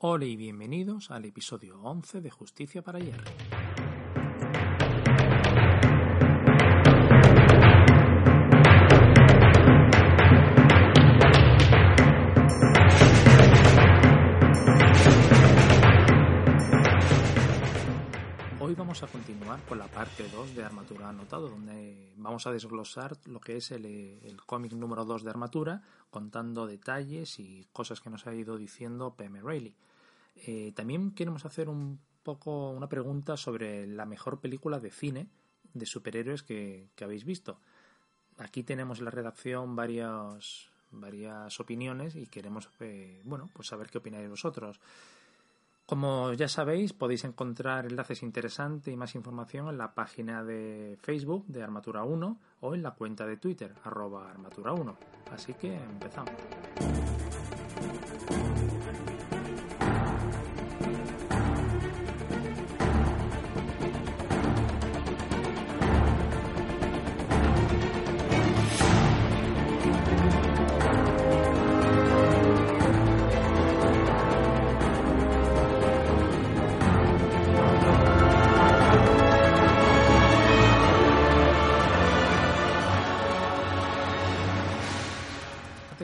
Hola y bienvenidos al episodio 11 de Justicia para Jerry. Con la parte 2 de Armatura Anotado, donde vamos a desglosar lo que es el, el cómic número 2 de Armatura, contando detalles y cosas que nos ha ido diciendo PM Reilly. Eh, también queremos hacer un poco una pregunta sobre la mejor película de cine de superhéroes que, que habéis visto. Aquí tenemos en la redacción varias, varias opiniones y queremos eh, bueno, pues saber qué opináis vosotros. Como ya sabéis, podéis encontrar enlaces interesantes y más información en la página de Facebook de Armatura 1 o en la cuenta de Twitter, arroba Armatura 1. Así que empezamos.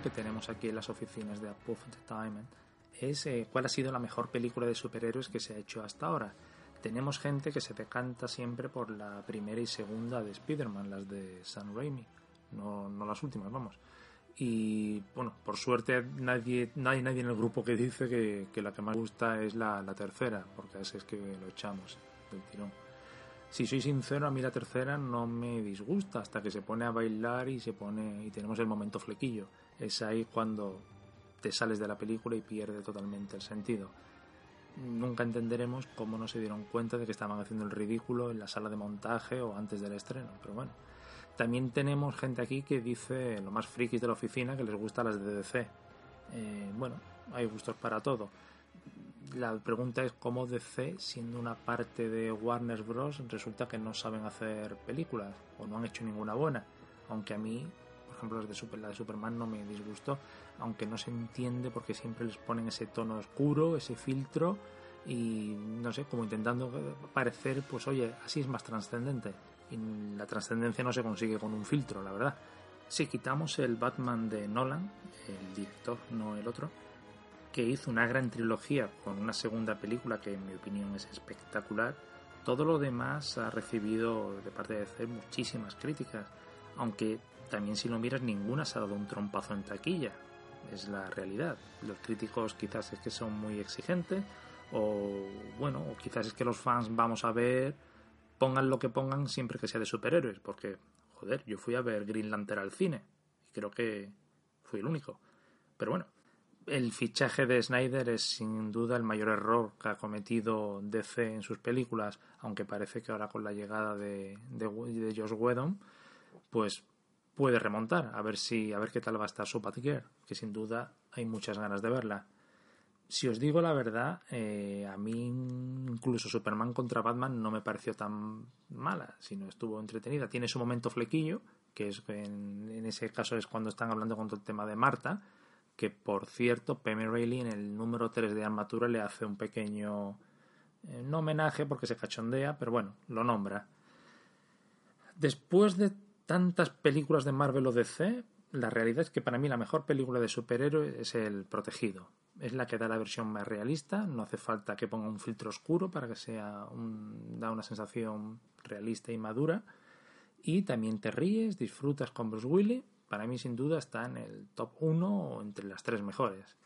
Que tenemos aquí en las oficinas de the Time es eh, cuál ha sido la mejor película de superhéroes que se ha hecho hasta ahora. Tenemos gente que se decanta siempre por la primera y segunda de Spider-Man, las de Sam Raimi, no, no las últimas, vamos. Y bueno, por suerte nadie, nadie, nadie en el grupo que dice que, que la que más gusta es la, la tercera, porque así es que lo echamos del tirón si soy sincero, a mí la tercera no me disgusta hasta que se pone a bailar y se pone y tenemos el momento flequillo. Es ahí cuando te sales de la película y pierde totalmente el sentido. Nunca entenderemos cómo no se dieron cuenta de que estaban haciendo el ridículo en la sala de montaje o antes del estreno, pero bueno. También tenemos gente aquí que dice, lo más frikis de la oficina, que les gusta las de DC. Eh, bueno, hay gustos para todo la pregunta es cómo DC, siendo una parte de Warner Bros., resulta que no saben hacer películas o no han hecho ninguna buena. Aunque a mí, por ejemplo, la de, Super, la de Superman no me disgustó, aunque no se entiende porque siempre les ponen ese tono oscuro, ese filtro y no sé, como intentando parecer, pues oye, así es más trascendente. Y la trascendencia no se consigue con un filtro, la verdad. Si quitamos el Batman de Nolan, el director, no el otro, que hizo una gran trilogía con una segunda película que en mi opinión es espectacular, todo lo demás ha recibido de parte de DC muchísimas críticas, aunque también si lo miras ninguna se ha dado un trompazo en taquilla, es la realidad. Los críticos quizás es que son muy exigentes o bueno, o quizás es que los fans vamos a ver pongan lo que pongan siempre que sea de superhéroes, porque joder, yo fui a ver Green Lantern al cine y creo que fui el único. Pero bueno, el fichaje de Snyder es sin duda el mayor error que ha cometido DC en sus películas, aunque parece que ahora con la llegada de, de, Josh Whedon, pues puede remontar, a ver si, a ver qué tal va a estar su Batgirl, que sin duda hay muchas ganas de verla. Si os digo la verdad, eh, a mí incluso Superman contra Batman no me pareció tan mala, sino estuvo entretenida. Tiene su momento flequillo, que es en, en ese caso es cuando están hablando con todo el tema de Marta, que por cierto Peme Reilly en el número 3 de Armatura le hace un pequeño eh, no homenaje porque se cachondea, pero bueno, lo nombra. Después de tantas películas de Marvel o DC, la realidad es que para mí la mejor película de superhéroe es El Protegido. Es la que da la versión más realista, no hace falta que ponga un filtro oscuro para que sea da una sensación realista y madura. Y también te ríes, disfrutas con Bruce Willis para mí sin duda está en el top 1 o entre las tres mejores.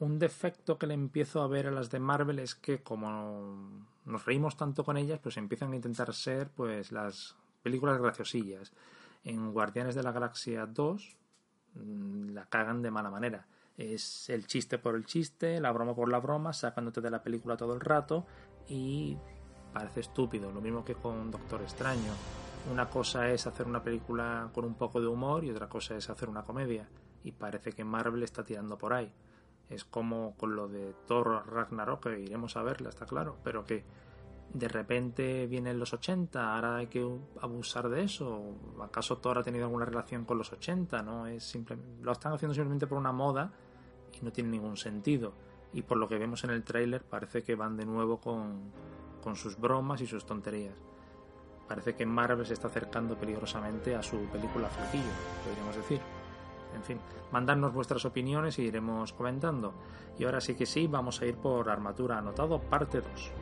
Un defecto que le empiezo a ver a las de Marvel es que como nos reímos tanto con ellas, pues empiezan a intentar ser pues las películas graciosillas. En Guardianes de la Galaxia 2 mm, la cagan de mala manera. Es el chiste por el chiste, la broma por la broma, sacándote de la película todo el rato y parece estúpido. Lo mismo que con Doctor Extraño una cosa es hacer una película con un poco de humor y otra cosa es hacer una comedia. Y parece que Marvel está tirando por ahí. Es como con lo de Thor Ragnarok, que iremos a verla, está claro, pero que de repente vienen los 80, ahora hay que abusar de eso. ¿Acaso Thor ha tenido alguna relación con los 80? No es simple, lo están haciendo simplemente por una moda y no tiene ningún sentido. y por lo que vemos en el tráiler parece que van de nuevo con sus bromas y sus tonterías. Parece que Marvel se está acercando peligrosamente a su película Flaquillo, podríamos decir. En fin, mandadnos vuestras opiniones y iremos comentando. Y ahora sí que sí, vamos a ir por Armatura Anotado, parte 2.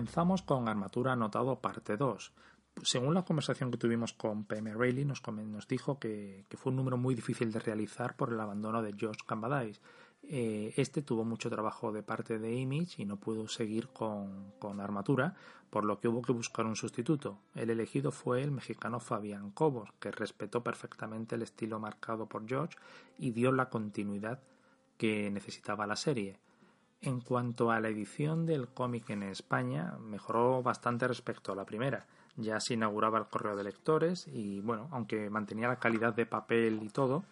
Comenzamos con Armatura Anotado parte 2. Según la conversación que tuvimos con PM Rayleigh, nos, nos dijo que, fue un número muy difícil de realizar por el abandono de Josh Cambadais. Eh, este tuvo mucho trabajo de parte de Image y no pudo seguir con, con, Armatura, por lo que hubo que buscar un sustituto. El elegido fue el mexicano Fabián Cobos, que respetó perfectamente el estilo marcado por George y dio la continuidad que necesitaba la serie. En cuanto a la edición del cómic en España, mejoró bastante respecto a la primera. Ya se inauguraba el correo de lectores y, bueno, aunque mantenía la calidad de papel y todo,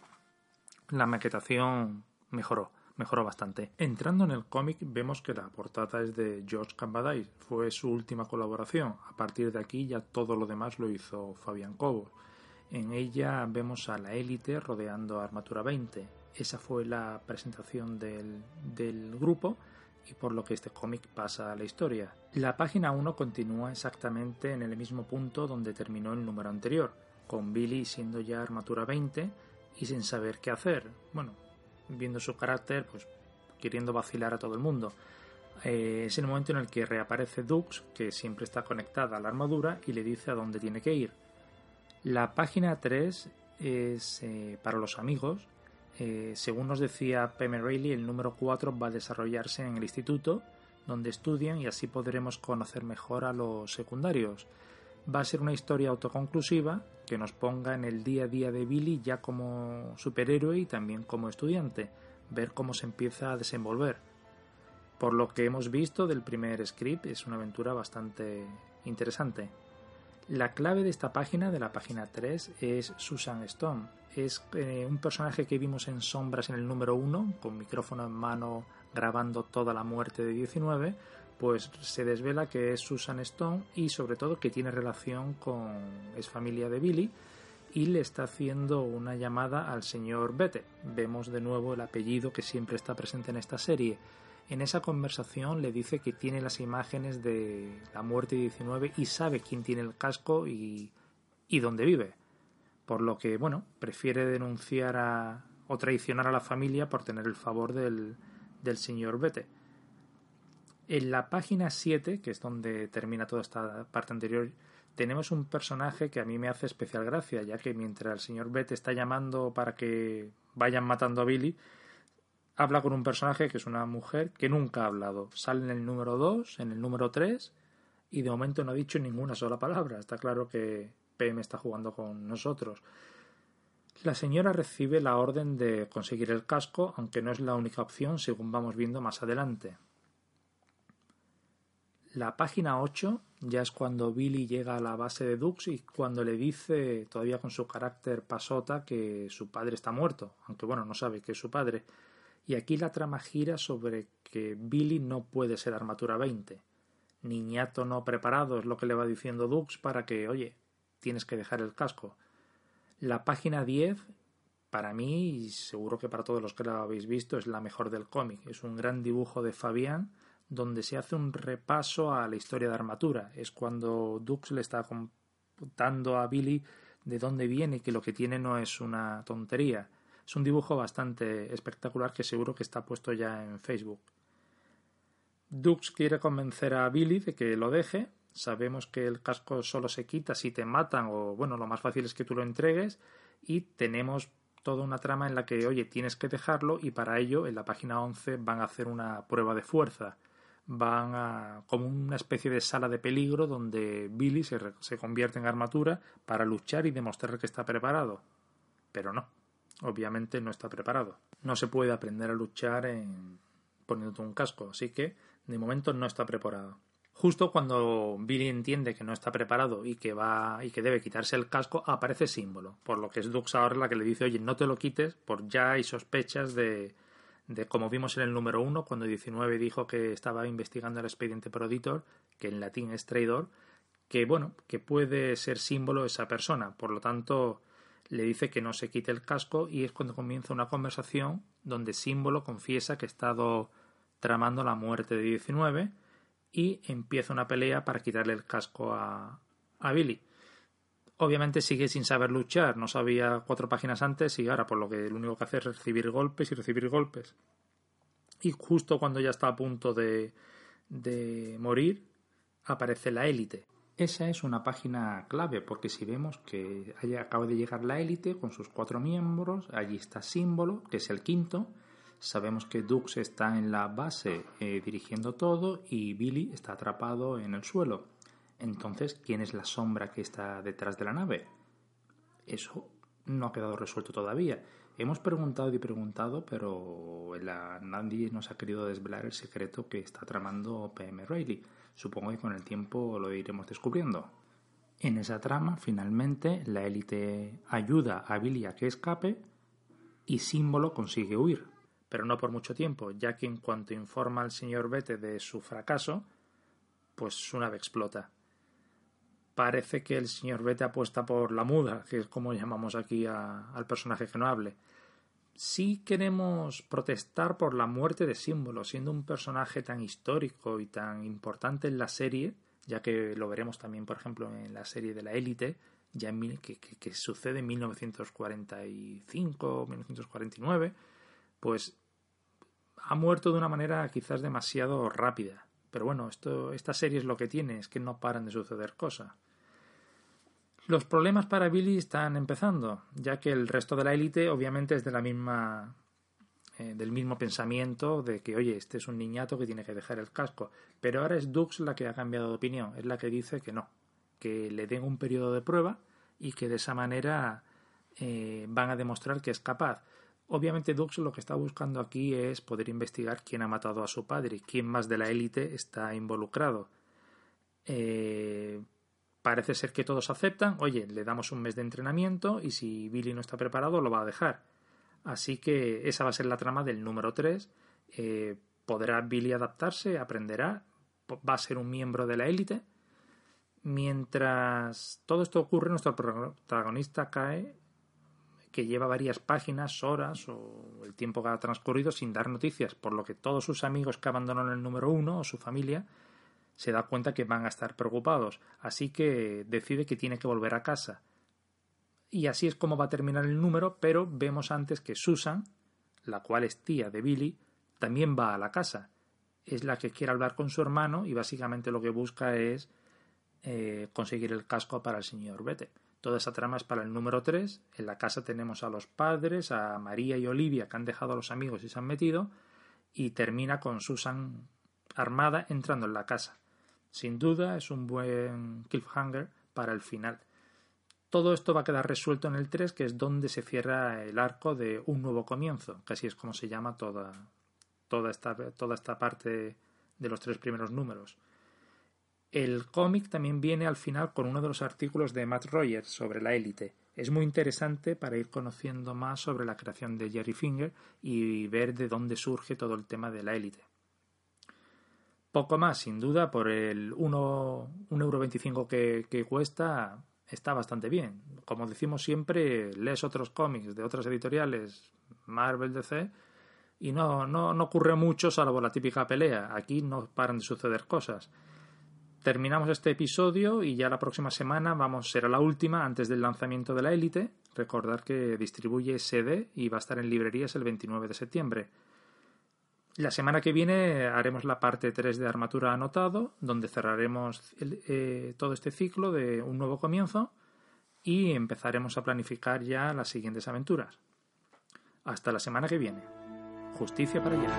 la maquetación mejoró, mejoró bastante. Entrando en el cómic vemos que la portada es de George Cambadais, fue su última colaboración. A partir de aquí ya todo lo demás lo hizo Fabián Cobos. En ella vemos a la élite rodeando a Armatura 20, esa fue la presentación del, grupo y por lo que este cómic pasa a la historia. La página 1 continúa exactamente en el mismo punto donde terminó el número anterior, con Billy siendo ya armatura 20 y sin saber qué hacer. Bueno, viendo su carácter, pues queriendo vacilar a todo el mundo. Eh, es el momento en el que reaparece Dux, que siempre está conectada a la armadura, y le dice a dónde tiene que ir. La página 3 es eh, para los amigos, eh, según nos decía Pam Rayleigh, el número 4 va a desarrollarse en el instituto donde estudian y así podremos conocer mejor a los secundarios. Va a ser una historia autoconclusiva que nos ponga en el día a día de Billy ya como superhéroe y también como estudiante, ver cómo se empieza a desenvolver. Por lo que hemos visto del primer script es una aventura bastante interesante. La clave de esta página, de la página 3, es Susan Stone. Es eh, un personaje que vimos en Sombras en el número 1, con micrófono en mano grabando toda la muerte de 19, pues se desvela que es Susan Stone y sobre todo que tiene relación con es familia de Billy y le está haciendo una llamada al señor Bete. Vemos de nuevo el apellido que siempre está presente en esta serie en esa conversación le dice que tiene las imágenes de la muerte 19 y sabe quién tiene el casco y, y dónde vive. Por lo que, bueno, prefiere denunciar a, o traicionar a la familia por tener el favor del, del señor Bete. En la página 7, que es donde termina toda esta parte anterior, tenemos un personaje que a mí me hace especial gracia, ya que mientras el señor Bete está llamando para que vayan matando a Billy, habla con un personaje que es una mujer que nunca ha hablado. Sale en el número 2, en el número 3 y de momento no ha dicho ninguna sola palabra. Está claro que PM está jugando con nosotros. La señora recibe la orden de conseguir el casco, aunque no es la única opción según vamos viendo más adelante. La página 8 ya es cuando Billy llega a la base de Dux y cuando le dice, todavía con su carácter pasota, que su padre está muerto, aunque bueno, no sabe que es su padre. Y aquí la trama gira sobre que Billy no puede ser armatura 20. Niñato no preparado es lo que le va diciendo Dux para que, oye, tienes que dejar el casco. La página 10, para mí, y seguro que para todos los que la habéis visto, es la mejor del cómic. Es un gran dibujo de Fabián donde se hace un repaso a la historia de armatura. Es cuando Dux le está contando a Billy de dónde viene que lo que tiene no es una tontería. Es un dibujo bastante espectacular que seguro que está puesto ya en Facebook. Dux quiere convencer a Billy de que lo deje. Sabemos que el casco solo se quita si te matan o bueno, lo más fácil es que tú lo entregues y tenemos toda una trama en la que, oye, tienes que dejarlo y para ello en la página 11 van a hacer una prueba de fuerza. van a como una especie de sala de peligro donde Billy se, se convierte en armatura para luchar y demostrar que está preparado. Pero no, obviamente no está preparado. No se puede aprender a luchar en poniéndote un casco, así que de momento no está preparado. Justo cuando Billy entiende que no está preparado y que va y que debe quitarse el casco, aparece símbolo, por lo que es Dux ahora la que le dice, oye, no te lo quites, por ya hay sospechas de, de como vimos en el número uno, cuando 19 dijo que estaba investigando el expediente Proditor, que en latín es traidor, que bueno, que puede ser símbolo esa persona, por lo tanto le dice que no se quite el casco y es cuando comienza una conversación donde símbolo confiesa que ha estado tramando la muerte de 19 y empieza una pelea para quitarle el casco a, a Billy. Obviamente sigue sin saber luchar, no sabía cuatro páginas antes y ahora por lo que lo único que hace es recibir golpes y recibir golpes. Y justo cuando ya está a punto de, de morir, aparece la élite. Esa es una página clave porque si vemos que acaba de llegar la élite con sus cuatro miembros, allí está símbolo, que es el quinto, Sabemos que Dux está en la base eh, dirigiendo todo y Billy está atrapado en el suelo. Entonces, ¿quién es la sombra que está detrás de la nave? Eso no ha quedado resuelto todavía. Hemos preguntado y preguntado, pero nadie nos ha querido desvelar el secreto que está tramando PM Riley. Supongo que con el tiempo lo iremos descubriendo. En esa trama, finalmente, la élite ayuda a Billy a que escape y Símbolo consigue huir pero no por mucho tiempo, ya que en cuanto informa al señor Bete de su fracaso, pues su nave explota. Parece que el señor Bete apuesta por la muda, que es como llamamos aquí al personaje que no hable. Sí queremos protestar por la muerte de Símbolo, siendo un personaje tan histórico y tan importante en la serie, ya que lo veremos también, por ejemplo, en la serie de la élite, ya que, que, sucede en 1945 1949 pues ha muerto de una manera quizás demasiado rápida. Pero bueno, esto, esta serie es lo que tiene, es que no paran de suceder cosas. Los problemas para Billy están empezando, ya que el resto de la élite obviamente es de la misma eh, del mismo pensamiento de que, oye, este es un niñato que tiene que dejar el casco. Pero ahora es Dux la que ha cambiado de opinión, es la que dice que no, que le den un periodo de prueba y que de esa manera eh, van a demostrar que es capaz. Obviamente Dux lo que está buscando aquí es poder investigar quién ha matado a su padre, quién más de la élite está involucrado. Eh, parece ser que todos aceptan, oye, le damos un mes de entrenamiento y si Billy no está preparado lo va a dejar. Así que esa va a ser la trama del número 3. Eh, ¿Podrá Billy adaptarse? ¿Aprenderá? ¿Va a ser un miembro de la élite? Mientras todo esto ocurre, nuestro protagonista cae que lleva varias páginas, horas o el tiempo que ha transcurrido sin dar noticias, por lo que todos sus amigos que abandonaron el número uno o su familia se da cuenta que van a estar preocupados, así que decide que tiene que volver a casa. Y así es como va a terminar el número, pero vemos antes que Susan, la cual es tía de Billy, también va a la casa. Es la que quiere hablar con su hermano y básicamente lo que busca es eh, conseguir el casco para el señor Bete. Toda esa trama es para el número 3. En la casa tenemos a los padres, a María y Olivia que han dejado a los amigos y se han metido. Y termina con Susan armada entrando en la casa. Sin duda es un buen cliffhanger para el final. Todo esto va a quedar resuelto en el 3, que es donde se cierra el arco de un nuevo comienzo, que así es como se llama toda, toda, esta, toda esta parte de los tres primeros números. El cómic también viene al final con uno de los artículos de Matt Rogers sobre la élite. Es muy interesante para ir conociendo más sobre la creación de Jerry Finger y ver de dónde surge todo el tema de la élite. Poco más, sin duda, por el 1,25€ que, que cuesta, está bastante bien. Como decimos siempre, lees otros cómics de otras editoriales, Marvel, DC, y no, no, no ocurre mucho salvo la típica pelea. Aquí no paran de suceder cosas. Terminamos este episodio y ya la próxima semana vamos, será la última antes del lanzamiento de la Élite. Recordar que distribuye CD y va a estar en librerías el 29 de septiembre. La semana que viene haremos la parte 3 de Armatura Anotado, donde cerraremos eh, todo este ciclo de un nuevo comienzo y empezaremos a planificar ya las siguientes aventuras. Hasta la semana que viene. Justicia para allá.